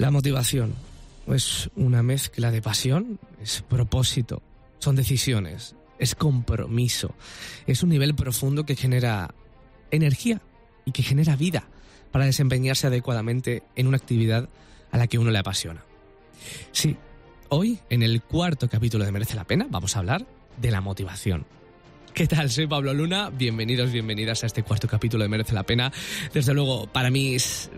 La motivación es una mezcla de pasión, es propósito, son decisiones, es compromiso, es un nivel profundo que genera energía y que genera vida para desempeñarse adecuadamente en una actividad a la que uno le apasiona. Sí, hoy, en el cuarto capítulo de Merece la Pena, vamos a hablar de la motivación. ¿Qué tal? Soy Pablo Luna. Bienvenidos, bienvenidas a este cuarto capítulo de Merece la Pena. Desde luego, para mí es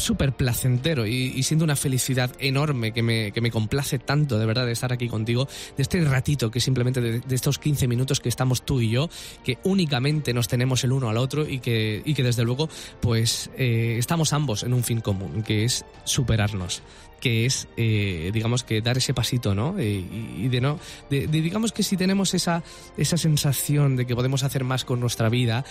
súper placentero y, siendo una felicidad enorme que me, que me, complace tanto de verdad de estar aquí contigo, de este ratito que simplemente de, estos 15 minutos que estamos tú y yo, que únicamente nos tenemos el uno al otro y que, y que desde luego pues eh, estamos ambos en un fin común, que es superarnos que es, eh, digamos que dar ese pasito, ¿no? Eh, y, de no, de, digamos que si tenemos esa, esa sensación de que podemos hacer más con nuestra vida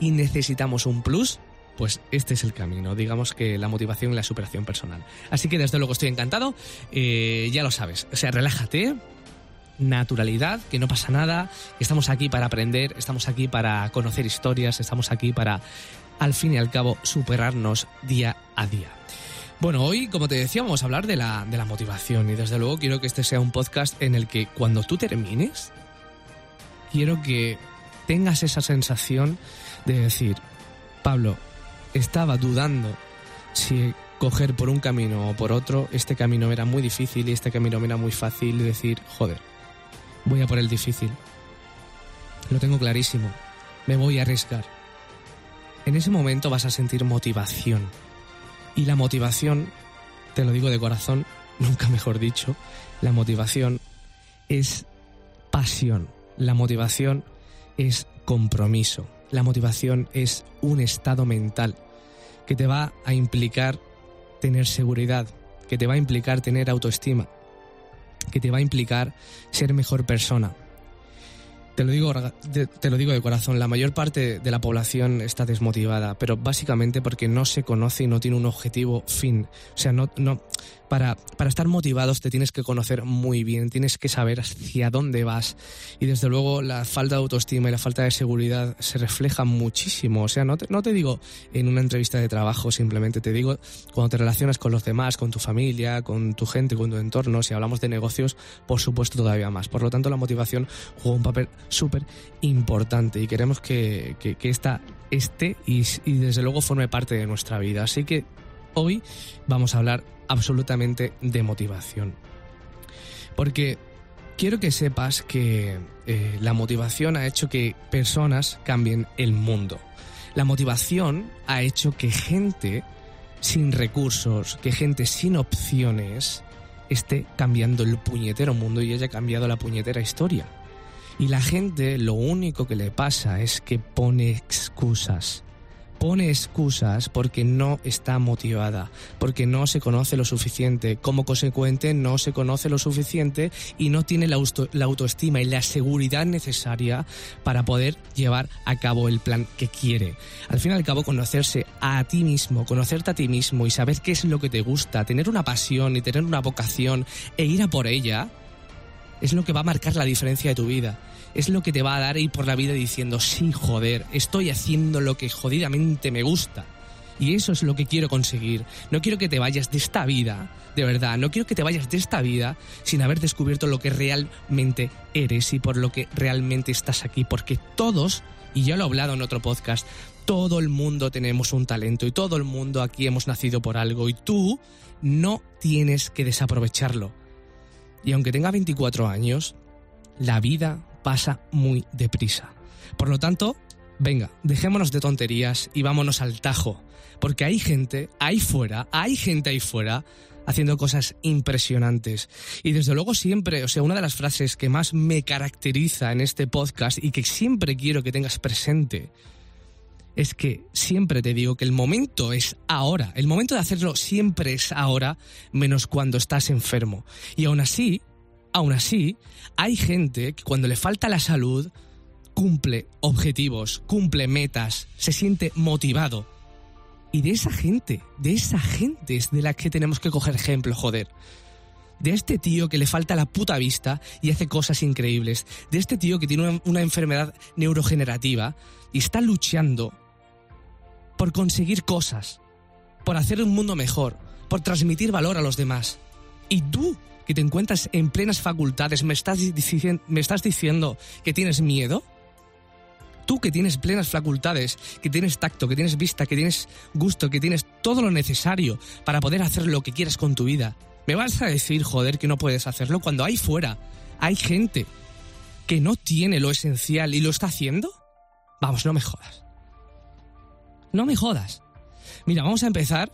y necesitamos un plus, pues este es el camino, digamos que la motivación y la superación personal. Así que desde luego estoy encantado, eh, ya lo sabes, o sea, relájate, naturalidad, que no pasa nada, estamos aquí para aprender, estamos aquí para conocer historias, estamos aquí para, al fin y al cabo, superarnos día a día. Bueno, hoy, como te decía, vamos a hablar de la, de la motivación y desde luego quiero que este sea un podcast en el que cuando tú termines, quiero que tengas esa sensación de decir, Pablo, estaba dudando si coger por un camino o por otro, este camino era muy difícil y este camino era muy fácil y decir, joder, voy a por el difícil. Lo tengo clarísimo, me voy a arriesgar. En ese momento vas a sentir motivación. Y la motivación, te lo digo de corazón, nunca mejor dicho, la motivación es pasión. La motivación es compromiso. La motivación es un estado mental que te va a implicar tener seguridad, que te va a implicar tener autoestima, que te va a implicar ser mejor persona. Te lo digo, te lo digo de corazón, la mayor parte de la población está desmotivada, pero básicamente porque no se conoce y no tiene un objetivo fin. O sea, no, no, para, estar motivados te tienes que conocer muy bien, tienes que saber hacia dónde vas. Y desde luego la falta de autoestima y la falta de seguridad se refleja muchísimo. O sea, no te, no te digo en una entrevista de trabajo simplemente, te digo cuando te relacionas con los demás, con tu familia, con tu gente, con tu entorno, si hablamos de negocios, por supuesto todavía más. Por lo tanto, la motivación juega un papel súper importante y queremos que, que, esta esté y, desde luego forme parte de nuestra vida. Así que hoy vamos a hablar absolutamente de motivación. Porque quiero que sepas que eh, la motivación ha hecho que personas cambien el mundo. La motivación ha hecho que gente sin recursos, que gente sin opciones esté cambiando el puñetero mundo y haya cambiado la puñetera historia. Y la gente lo único que le pasa es que pone excusas pone excusas porque no está motivada, porque no se conoce lo suficiente. Como consecuente, no se conoce lo suficiente y no tiene la, autoestima y la seguridad necesaria para poder llevar a cabo el plan que quiere. Al fin y al cabo, conocerse a ti mismo, conocerte a ti mismo y saber qué es lo que te gusta, tener una pasión y tener una vocación e ir a por ella, es lo que va a marcar la diferencia de tu vida es lo que te va a dar ir por la vida diciendo, sí, joder, estoy haciendo lo que jodidamente me gusta. Y eso es lo que quiero conseguir. No quiero que te vayas de esta vida, de verdad, no quiero que te vayas de esta vida sin haber descubierto lo que realmente eres y por lo que realmente estás aquí. Porque todos, y ya lo he hablado en otro podcast, todo el mundo tenemos un talento y todo el mundo aquí hemos nacido por algo y tú no tienes que desaprovecharlo. Y aunque tenga 24 años, la vida pasa muy deprisa. Por lo tanto, venga, dejémonos de tonterías y vámonos al tajo, porque hay gente ahí fuera, hay gente ahí fuera haciendo cosas impresionantes. Y desde luego siempre, o sea, una de las frases que más me caracteriza en este podcast y que siempre quiero que tengas presente es que siempre te digo que el momento es ahora. El momento de hacerlo siempre es ahora, menos cuando estás enfermo. Y aún así, Aún así, hay gente que cuando le falta la salud cumple objetivos, cumple metas, se siente motivado. Y de esa gente, de esa gente es de la que tenemos que coger ejemplo, joder. De este tío que le falta la puta vista y hace cosas increíbles. De este tío que tiene una, una enfermedad neurogenerativa y está luchando por conseguir cosas, por hacer un mundo mejor, por transmitir valor a los demás. Y tú, que te encuentras en plenas facultades, ¿me estás, me estás diciendo que tienes miedo? Tú que tienes plenas facultades, que tienes tacto, que tienes vista, que tienes gusto, que tienes todo lo necesario para poder hacer lo que quieras con tu vida. ¿Me vas a decir, joder, que no puedes hacerlo cuando ahí fuera hay gente que no tiene lo esencial y lo está haciendo? Vamos, no me jodas. No me jodas. Mira, vamos a empezar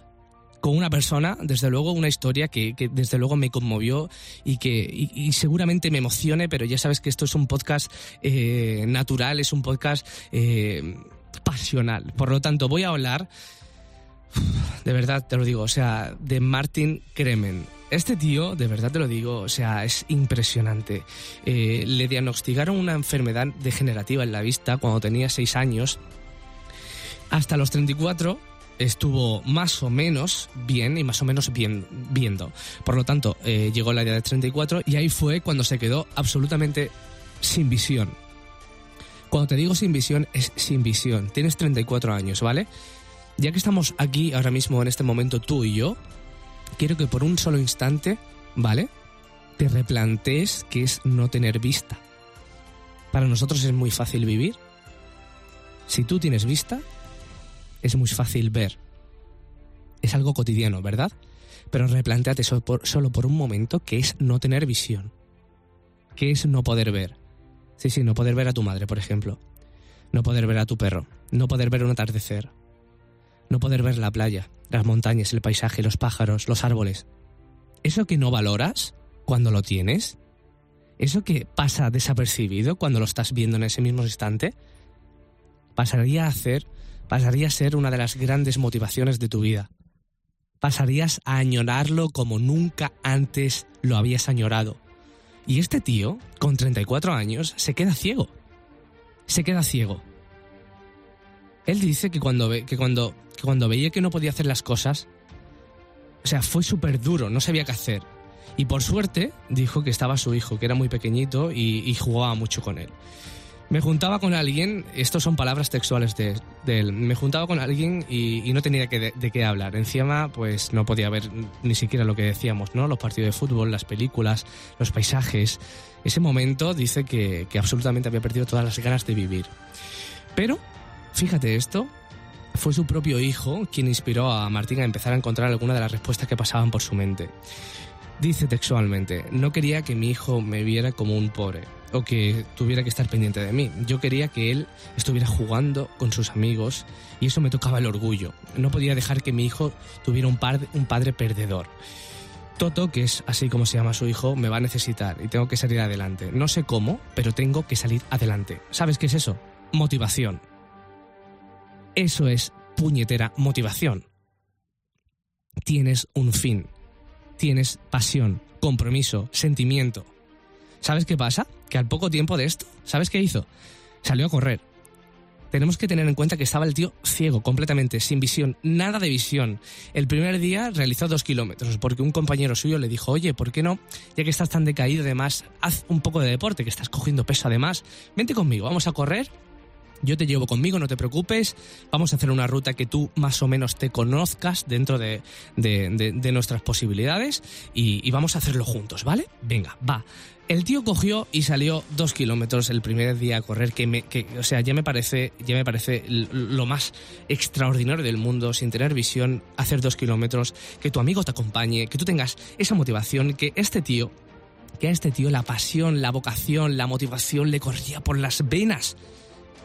con una persona, desde luego una historia que, desde luego me conmovió y que seguramente me emocione, pero ya sabes que esto es un podcast eh, natural, es un podcast eh, pasional. Por lo tanto, voy a hablar, de verdad te lo digo, o sea, de Martin Kremen. Este tío, de verdad te lo digo, o sea, es impresionante. Eh, le diagnosticaron una enfermedad degenerativa en la vista cuando tenía 6 años. Hasta los 34 estuvo más o menos bien y más o menos bien viendo. Por lo tanto, eh, llegó la edad de 34 y ahí fue cuando se quedó absolutamente sin visión. Cuando te digo sin visión, es sin visión. Tienes 34 años, ¿vale? Ya que estamos aquí ahora mismo en este momento tú y yo, quiero que por un solo instante, ¿vale? Te replantees que es no tener vista. Para nosotros es muy fácil vivir. Si tú tienes vista, es muy fácil ver. Es algo cotidiano, ¿verdad? Pero replanteate solo por, un momento que es no tener visión. Que es no poder ver. Sí, sí, no poder ver a tu madre, por ejemplo. No poder ver a tu perro. No poder ver un atardecer. No poder ver la playa, las montañas, el paisaje, los pájaros, los árboles. ¿Eso que no valoras cuando lo tienes? ¿Eso que pasa desapercibido cuando lo estás viendo en ese mismo instante? Pasaría a hacer pasaría a ser una de las grandes motivaciones de tu vida. Pasarías a añorarlo como nunca antes lo habías añorado. Y este tío, con 34 años, se queda ciego. Se queda ciego. Él dice que cuando, ve, que cuando, cuando veía que no podía hacer las cosas, o sea, fue súper duro, no sabía qué hacer. Y por suerte dijo que estaba su hijo, que era muy pequeñito y jugaba mucho con él. Me juntaba con alguien, estos son palabras textuales de, él, me juntaba con alguien y, no tenía de, qué hablar. Encima, pues no podía ver ni siquiera lo que decíamos, ¿no? Los partidos de fútbol, las películas, los paisajes. Ese momento dice que, que absolutamente había perdido todas las ganas de vivir. Pero, fíjate esto, fue su propio hijo quien inspiró a Martín a empezar a encontrar alguna de las respuestas que pasaban por su mente. Dice textualmente, no quería que mi hijo me viera como un pobre o que tuviera que estar pendiente de mí. Yo quería que él estuviera jugando con sus amigos y eso me tocaba el orgullo. No podía dejar que mi hijo tuviera un, un padre perdedor. Toto, que es así como se llama su hijo, me va a necesitar y tengo que salir adelante. No sé cómo, pero tengo que salir adelante. ¿Sabes qué es eso? Motivación. Eso es puñetera motivación. Tienes un fin. Tienes pasión, compromiso, sentimiento. ¿Sabes qué pasa? Que al poco tiempo de esto, ¿sabes qué hizo? Salió a correr. Tenemos que tener en cuenta que estaba el tío ciego, completamente, sin visión, nada de visión. El primer día realizó dos kilómetros, porque un compañero suyo le dijo, oye, ¿por qué no? Ya que estás tan decaído, además, haz un poco de deporte, que estás cogiendo peso además. Vente conmigo, vamos a correr yo te llevo conmigo, no te preocupes. Vamos a hacer una ruta que tú más o menos te conozcas dentro de, nuestras posibilidades y, vamos a hacerlo juntos, ¿vale? Venga, va. El tío cogió y salió dos kilómetros el primer día a correr, que, me, que o sea, ya me parece, ya me parece lo más extraordinario del mundo, sin tener visión, hacer dos kilómetros, que tu amigo te acompañe, que tú tengas esa motivación, que este tío, que a este tío la pasión, la vocación, la motivación le corría por las venas.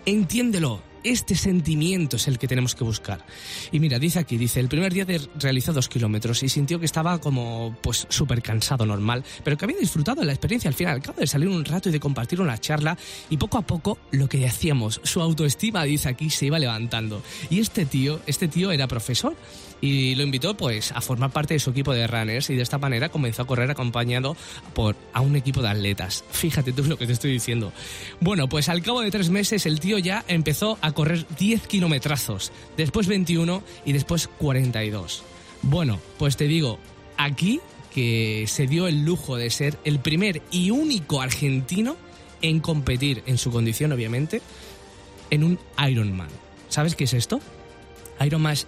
Entiéndelo, este sentimiento es el que tenemos que buscar. Y mira, dice aquí, dice, el primer día de, realizó dos kilómetros y sintió que estaba como, pues, súper cansado, normal, pero que había disfrutado de la experiencia al final, al cabo de salir un rato y de compartir una charla, y poco a poco, lo que decíamos, su autoestima, dice aquí, se iba levantando. Y este tío, este tío era profesor y lo invitó pues a formar parte de su equipo de runners y de esta manera comenzó a correr acompañado por a un equipo de atletas. Fíjate tú lo que te estoy diciendo. Bueno, pues al cabo de tres meses el tío ya empezó a correr 10 kilometrazos, después 21 y después 42. Bueno, pues te digo, aquí que se dio el lujo de ser el primer y único argentino en competir en su condición, obviamente, en un Ironman. ¿Sabes qué es esto? Ironman es,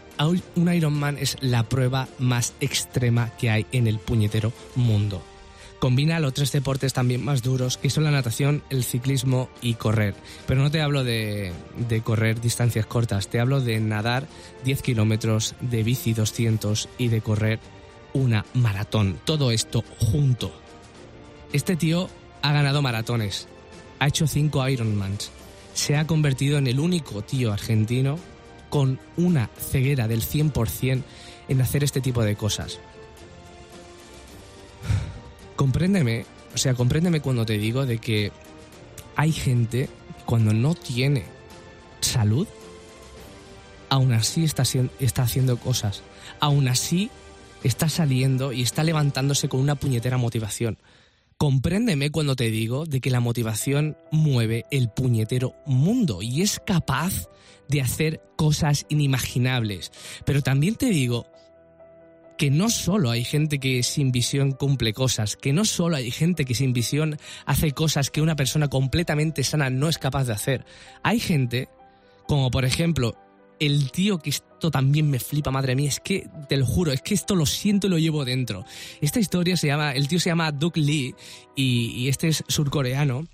un Ironman es la prueba más extrema que hay en el puñetero mundo. Combina los tres deportes también más duros, que son la natación, el ciclismo y correr. Pero no te hablo de, de correr distancias cortas, te hablo de nadar 10 kilómetros, de bici 200 y de correr una maratón. Todo esto junto. Este tío ha ganado maratones, ha hecho 5 Ironmans, se ha convertido en el único tío argentino con una ceguera del 100% en hacer este tipo de cosas. Compréndeme, o sea, compréndeme cuando te digo de que hay gente cuando no tiene salud, aún así está, está haciendo cosas, aún así está saliendo y está levantándose con una puñetera motivación. Compréndeme cuando te digo de que la motivación mueve el puñetero mundo y es capaz de hacer cosas inimaginables. Pero también te digo que no solo hay gente que sin visión cumple cosas, que no solo hay gente que sin visión hace cosas que una persona completamente sana no es capaz de hacer. Hay gente, como por ejemplo el tío que esto también me flipa, madre mía, es que te lo juro, es que esto lo siento y lo llevo dentro. Esta historia se llama, el tío se llama Doug Lee y, este es surcoreano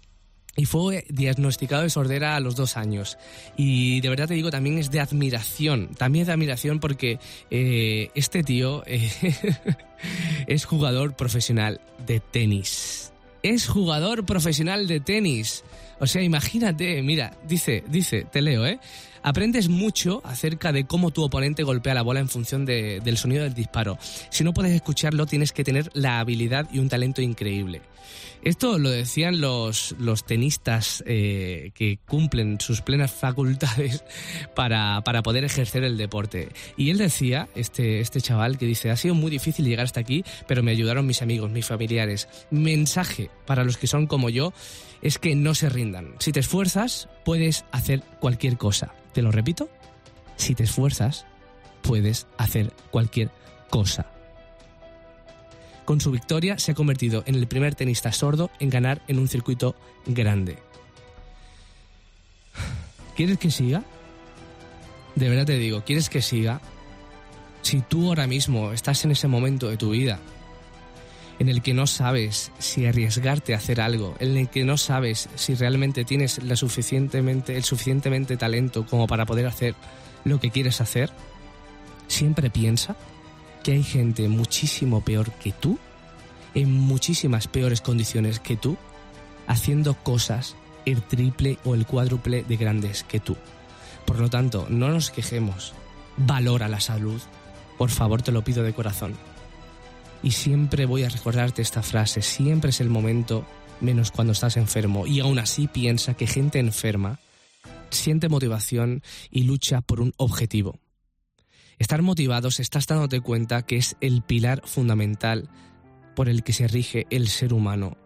y fue diagnosticado de sordera a los dos años. Y de verdad te digo, también es de admiración. También es de admiración porque eh, este tío eh, es jugador profesional de tenis. Es jugador profesional de tenis. O sea, imagínate, mira, dice, dice, te leo, ¿eh? Aprendes mucho acerca de cómo tu oponente golpea la bola en función del sonido del disparo. Si no puedes escucharlo, tienes que tener la habilidad y un talento increíble. Esto lo decían los, los tenistas eh, que cumplen sus plenas facultades para, para, poder ejercer el deporte. Y él decía, este, este chaval, que dice, ha sido muy difícil llegar hasta aquí, pero me ayudaron mis amigos, mis familiares. Mensaje para los que son como yo es que no se rindan. Si te esfuerzas, puedes hacer cualquier cosa. Te lo repito, si te esfuerzas, puedes hacer cualquier cosa. Con su victoria se ha convertido en el primer tenista sordo en ganar en un circuito grande. ¿Quieres que siga? De verdad te digo, ¿quieres que siga? Si tú ahora mismo estás en ese momento de tu vida en el que no sabes si arriesgarte a hacer algo, en el que no sabes si realmente tienes la suficientemente, el suficientemente talento como para poder hacer lo que quieres hacer, siempre piensa que hay gente muchísimo peor que tú, en muchísimas peores condiciones que tú, haciendo cosas el triple o el cuádruple de grandes que tú. Por lo tanto, no nos quejemos. Valora la salud. Por favor, te lo pido de corazón. Y siempre voy a recordarte esta frase. Siempre es el momento menos cuando estás enfermo. Y aún así piensa que gente enferma siente motivación y lucha por un objetivo. Estar motivados, estás dándote cuenta que es el pilar fundamental por el que se rige el ser humano.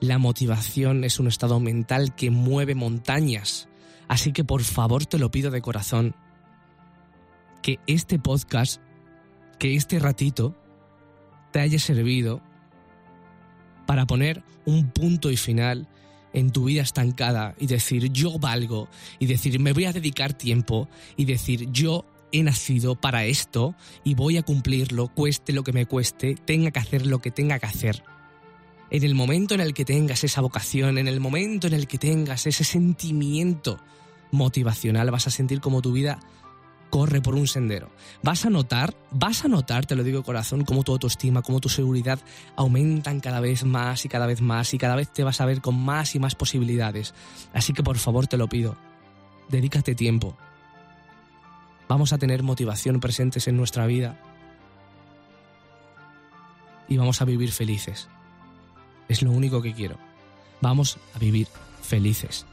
La motivación es un estado mental que mueve montañas. Así que por favor te lo pido de corazón, que este podcast, que este ratito, te haya servido para poner un punto y final en tu vida estancada y decir yo valgo y decir me voy a dedicar tiempo y decir yo he nacido para esto y voy a cumplirlo, cueste lo que me cueste, tenga que hacer lo que tenga que hacer. En el momento en el que tengas esa vocación, en el momento en el que tengas ese sentimiento motivacional, vas a sentir como tu vida corre por un sendero. Vas a notar, vas a notar, te lo digo corazón, como tu autoestima, como tu seguridad aumentan cada vez más y cada vez más y cada vez te vas a ver con más y más posibilidades. Así que por favor te lo pido, dedícate tiempo, vamos a tener motivación presentes en nuestra vida y vamos a vivir felices. Es lo único que quiero. Vamos a vivir felices.